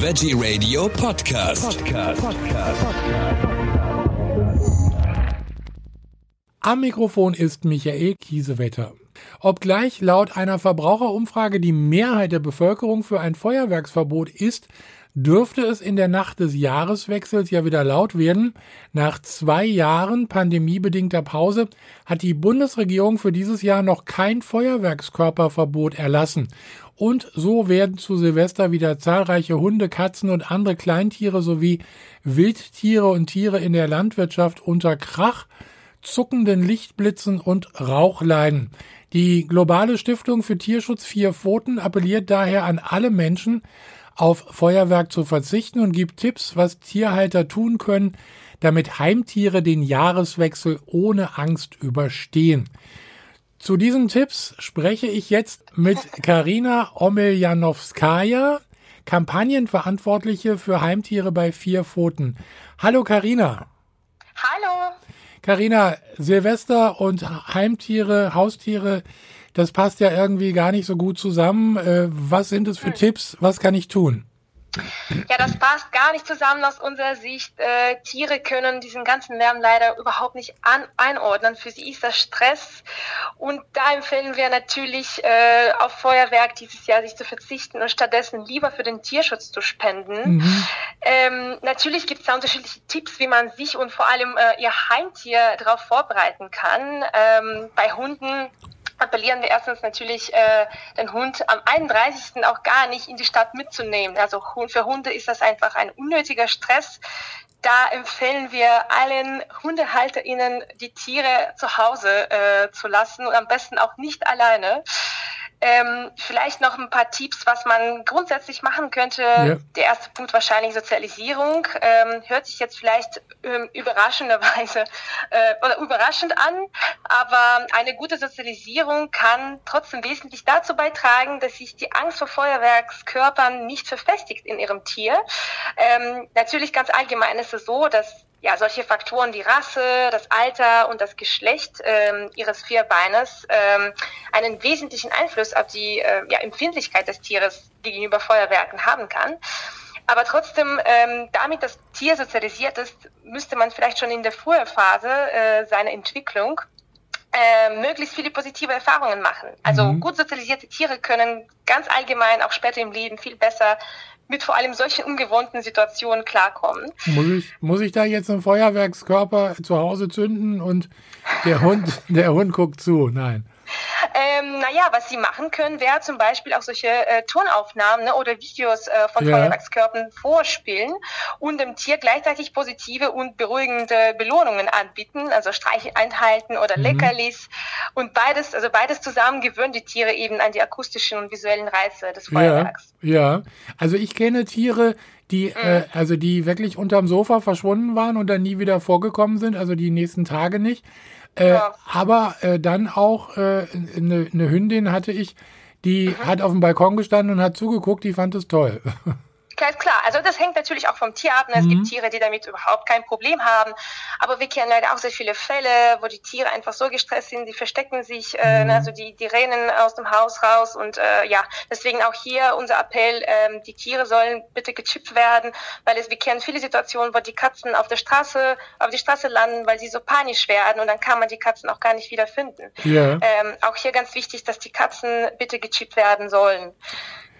Veggie Radio Podcast. Podcast. Am Mikrofon ist Michael Kiesewetter. Obgleich laut einer Verbraucherumfrage die Mehrheit der Bevölkerung für ein Feuerwerksverbot ist, dürfte es in der Nacht des Jahreswechsels ja wieder laut werden. Nach zwei Jahren pandemiebedingter Pause hat die Bundesregierung für dieses Jahr noch kein Feuerwerkskörperverbot erlassen. Und so werden zu Silvester wieder zahlreiche Hunde, Katzen und andere Kleintiere sowie Wildtiere und Tiere in der Landwirtschaft unter Krach, zuckenden Lichtblitzen und Rauch leiden. Die globale Stiftung für Tierschutz Vier Pfoten appelliert daher an alle Menschen, auf Feuerwerk zu verzichten und gibt Tipps, was Tierhalter tun können, damit Heimtiere den Jahreswechsel ohne Angst überstehen. Zu diesen Tipps spreche ich jetzt mit Karina Omeljanowskaja, Kampagnenverantwortliche für Heimtiere bei Vier Pfoten. Hallo Karina. Hallo. Karina, Silvester und Heimtiere, Haustiere, das passt ja irgendwie gar nicht so gut zusammen. Äh, was sind es für hm. Tipps? Was kann ich tun? Ja, das passt gar nicht zusammen aus unserer Sicht. Äh, Tiere können diesen ganzen Lärm leider überhaupt nicht an, einordnen. Für sie ist das Stress. Und da empfehlen wir natürlich äh, auf Feuerwerk dieses Jahr sich zu verzichten und stattdessen lieber für den Tierschutz zu spenden. Mhm. Ähm, natürlich gibt es da unterschiedliche Tipps, wie man sich und vor allem äh, ihr Heimtier darauf vorbereiten kann. Ähm, bei Hunden appellieren wir erstens natürlich, äh, den Hund am 31. auch gar nicht in die Stadt mitzunehmen. Also für Hunde ist das einfach ein unnötiger Stress. Da empfehlen wir allen HundehalterInnen, die Tiere zu Hause äh, zu lassen und am besten auch nicht alleine. Ähm, vielleicht noch ein paar Tipps, was man grundsätzlich machen könnte. Ja. Der erste Punkt wahrscheinlich Sozialisierung. Ähm, hört sich jetzt vielleicht ähm, überraschenderweise äh, oder überraschend an, aber eine gute Sozialisierung kann trotzdem wesentlich dazu beitragen, dass sich die Angst vor Feuerwerkskörpern nicht verfestigt in ihrem Tier. Ähm, natürlich ganz allgemein ist es so, dass ja, solche Faktoren wie Rasse, das Alter und das Geschlecht ähm, ihres Vierbeines ähm, einen wesentlichen Einfluss auf die äh, ja, Empfindlichkeit des Tieres gegenüber Feuerwerken haben kann. Aber trotzdem, ähm, damit das Tier sozialisiert ist, müsste man vielleicht schon in der frühen Phase äh, seiner Entwicklung äh, möglichst viele positive Erfahrungen machen. Also mhm. gut sozialisierte Tiere können ganz allgemein auch später im Leben viel besser mit vor allem solchen ungewohnten Situationen klarkommen. Muss ich, muss ich da jetzt einen Feuerwerkskörper zu Hause zünden und der Hund, der Hund guckt zu? Nein. Ähm, naja, was sie machen können, wäre zum Beispiel auch solche äh, Tonaufnahmen ne, oder Videos äh, von ja. Feuerwerkskörpern vorspielen und dem Tier gleichzeitig positive und beruhigende Belohnungen anbieten, also Streiche einhalten oder mhm. Leckerlis. Und beides, also beides zusammen gewöhnen die Tiere eben an die akustischen und visuellen Reize des Feuerwerks. Ja, ja. also ich kenne Tiere, die, mhm. äh, also die wirklich unterm Sofa verschwunden waren und dann nie wieder vorgekommen sind, also die nächsten Tage nicht. Äh, ja. Aber äh, dann auch eine äh, ne, ne Hündin hatte ich, die mhm. hat auf dem Balkon gestanden und hat zugeguckt, die fand es toll. Klar, klar. Also das hängt natürlich auch vom Tier ab. Es mhm. gibt Tiere, die damit überhaupt kein Problem haben. Aber wir kennen leider auch sehr viele Fälle, wo die Tiere einfach so gestresst sind, die verstecken sich, äh, mhm. also die, die rennen aus dem Haus raus. Und äh, ja, deswegen auch hier unser Appell, ähm, die Tiere sollen bitte gechippt werden, weil es, wir kennen viele Situationen, wo die Katzen auf der Straße, auf die Straße landen, weil sie so panisch werden und dann kann man die Katzen auch gar nicht wieder finden. Ja. Ähm, auch hier ganz wichtig, dass die Katzen bitte gechippt werden sollen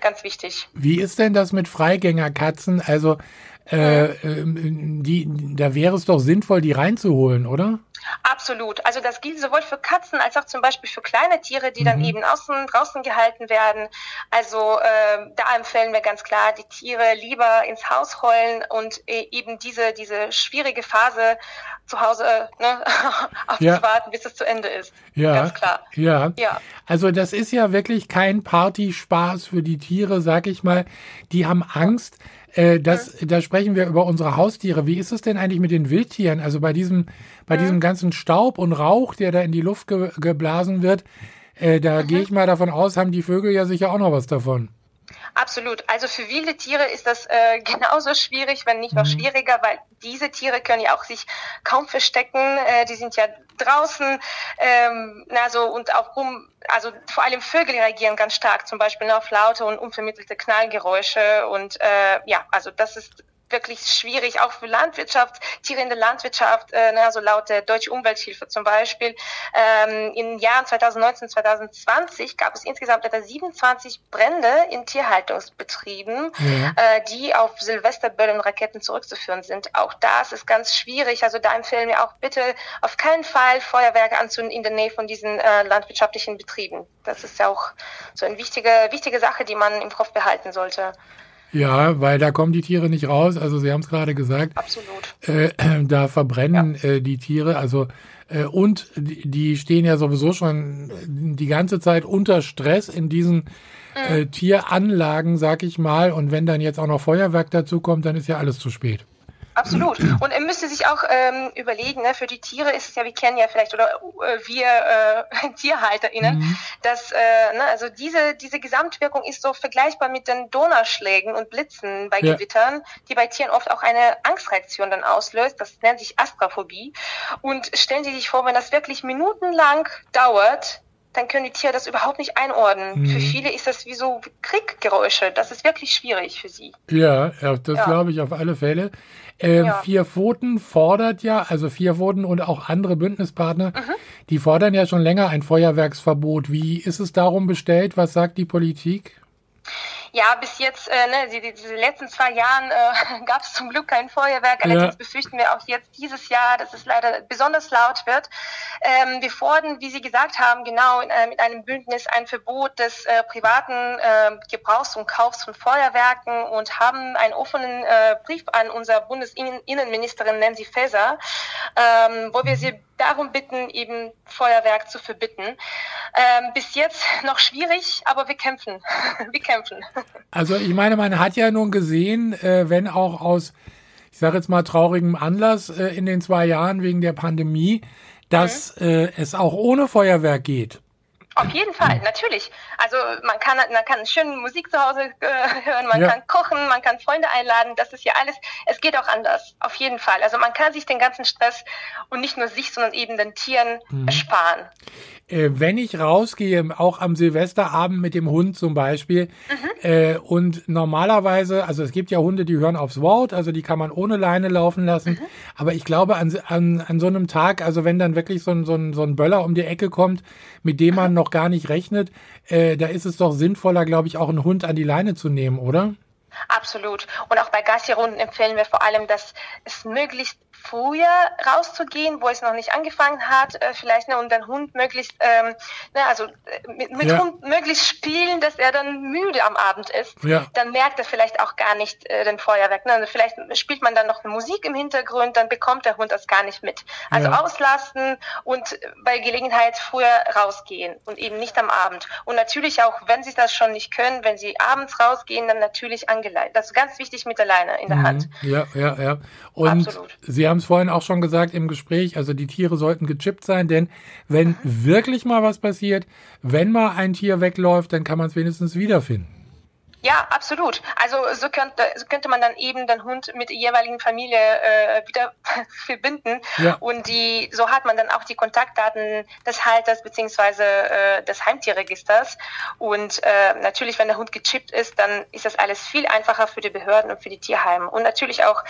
ganz wichtig. Wie ist denn das mit Freigängerkatzen? Also, äh, mhm. die, da wäre es doch sinnvoll, die reinzuholen, oder? Absolut. Also das gilt sowohl für Katzen als auch zum Beispiel für kleine Tiere, die mhm. dann eben außen, draußen gehalten werden. Also äh, da empfehlen wir ganz klar, die Tiere lieber ins Haus holen und äh, eben diese, diese schwierige Phase zu Hause ne, aufzuwarten, ja. bis es zu Ende ist. Ja, ganz klar. Ja. ja. Also das ist ja wirklich kein Partyspaß für die Tiere, sag ich mal. Die haben Angst. Äh, das, mhm. Da sprechen wir über unsere Haustiere. Wie ist es denn eigentlich mit den Wildtieren? Also bei diesem, bei mhm. diesem ganzen Staub und Rauch, der da in die Luft ge geblasen wird, äh, da mhm. gehe ich mal davon aus, haben die Vögel ja sicher auch noch was davon. Absolut. Also für wilde Tiere ist das äh, genauso schwierig, wenn nicht noch mhm. schwieriger, weil diese Tiere können ja auch sich kaum verstecken. Äh, die sind ja draußen, ähm, also und auch rum, also vor allem Vögel reagieren ganz stark, zum Beispiel auf laute und unvermittelte Knallgeräusche und äh, ja, also das ist wirklich schwierig, auch für Landwirtschaft, Tiere in der Landwirtschaft, äh, also laut der Deutsche Umwelthilfe zum Beispiel. Ähm, in den Jahren 2019, 2020 gab es insgesamt etwa 27 Brände in Tierhaltungsbetrieben, ja. äh, die auf Silvesterböllen und Raketen zurückzuführen sind. Auch das ist ganz schwierig. Also da empfehlen wir auch bitte auf keinen Fall Feuerwerke anzünden in der Nähe von diesen äh, landwirtschaftlichen Betrieben. Das ist ja auch so eine wichtige, wichtige Sache, die man im Kopf behalten sollte. Ja, weil da kommen die Tiere nicht raus. Also Sie haben es gerade gesagt. Absolut. Äh, da verbrennen ja. äh, die Tiere. Also äh, und die stehen ja sowieso schon die ganze Zeit unter Stress in diesen äh, mhm. Tieranlagen, sag ich mal. Und wenn dann jetzt auch noch Feuerwerk dazu kommt, dann ist ja alles zu spät. Absolut. Und er müsste sich auch ähm, überlegen, ne, für die Tiere ist es ja, wir kennen ja vielleicht, oder äh, wir äh, TierhalterInnen, mhm. dass äh, ne, also diese, diese Gesamtwirkung ist so vergleichbar mit den Donnerschlägen und Blitzen bei ja. Gewittern, die bei Tieren oft auch eine Angstreaktion dann auslöst. Das nennt sich Astrophobie. Und stellen Sie sich vor, wenn das wirklich minutenlang dauert, dann können die Tiere das überhaupt nicht einordnen. Mhm. Für viele ist das wie so Krieggeräusche. Das ist wirklich schwierig für sie. Ja, ja das ja. glaube ich auf alle Fälle. Äh, ja. Vier Pfoten fordert ja, also Vier Pfoten und auch andere Bündnispartner, mhm. die fordern ja schon länger ein Feuerwerksverbot. Wie ist es darum bestellt? Was sagt die Politik? Ja, bis jetzt, äh, ne, die, die, diese letzten zwei Jahren äh, gab es zum Glück kein Feuerwerk. Allerdings ja. befürchten wir auch jetzt dieses Jahr, dass es leider besonders laut wird. Ähm, wir fordern, wie Sie gesagt haben, genau äh, mit einem Bündnis ein Verbot des äh, privaten äh, Gebrauchs und Kaufs von Feuerwerken und haben einen offenen äh, Brief an unser Bundesinnenministerin Nancy Faeser, ähm, wo wir sie darum bitten, eben Feuerwerk zu verbieten. Ähm, bis jetzt noch schwierig, aber wir kämpfen. wir kämpfen. Also ich meine, man hat ja nun gesehen, äh, wenn auch aus, ich sage jetzt mal, traurigem Anlass äh, in den zwei Jahren wegen der Pandemie, dass mhm. äh, es auch ohne Feuerwerk geht. Auf jeden Fall, natürlich. Also man kann, man kann schön Musik zu Hause äh, hören, man ja. kann kochen, man kann Freunde einladen, das ist ja alles, es geht auch anders, auf jeden Fall. Also man kann sich den ganzen Stress und nicht nur sich, sondern eben den Tieren mhm. ersparen. Äh, wenn ich rausgehe, auch am Silvesterabend mit dem Hund zum Beispiel, mhm. äh, und normalerweise, also es gibt ja Hunde, die hören aufs Wort, also die kann man ohne Leine laufen lassen, mhm. aber ich glaube an, an, an so einem Tag, also wenn dann wirklich so ein, so, ein, so ein Böller um die Ecke kommt, mit dem man noch gar nicht rechnet, äh, da ist es doch sinnvoller, glaube ich, auch einen Hund an die Leine zu nehmen, oder? Absolut. Und auch bei Gassi-Runden empfehlen wir vor allem, dass es möglichst früher rauszugehen, wo es noch nicht angefangen hat, äh, vielleicht ne, und den Hund möglichst, ähm, ne, also äh, mit, mit ja. Hund möglichst spielen, dass er dann müde am Abend ist, ja. dann merkt er vielleicht auch gar nicht äh, den Feuerwerk. Ne? Vielleicht spielt man dann noch Musik im Hintergrund, dann bekommt der Hund das gar nicht mit. Also ja. auslasten und bei Gelegenheit früher rausgehen und eben nicht am Abend. Und natürlich auch, wenn sie das schon nicht können, wenn sie abends rausgehen, dann natürlich angeleitet. Das ist ganz wichtig mit der Leine in der mhm. Hand. Ja, ja, ja. Und Absolut. Sie haben es vorhin auch schon gesagt im Gespräch, also die Tiere sollten gechippt sein, denn wenn wirklich mal was passiert, wenn mal ein Tier wegläuft, dann kann man es wenigstens wiederfinden. Ja, absolut. Also so könnte, so könnte man dann eben den Hund mit der jeweiligen Familie äh, wieder verbinden. Ja. Und die, so hat man dann auch die Kontaktdaten des Halters beziehungsweise äh, des Heimtierregisters. Und äh, natürlich, wenn der Hund gechippt ist, dann ist das alles viel einfacher für die Behörden und für die Tierheime. Und natürlich auch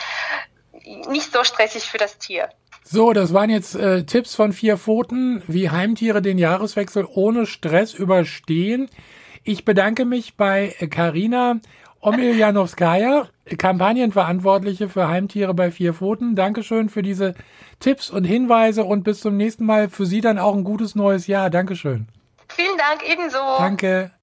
nicht so stressig für das Tier. So, das waren jetzt äh, Tipps von vier Pfoten, wie Heimtiere den Jahreswechsel ohne Stress überstehen. Ich bedanke mich bei Karina Omiljanowskaja, Kampagnenverantwortliche für Heimtiere bei vier Pfoten. Dankeschön für diese Tipps und Hinweise und bis zum nächsten Mal. Für Sie dann auch ein gutes neues Jahr. Dankeschön. Vielen Dank, ebenso. Danke.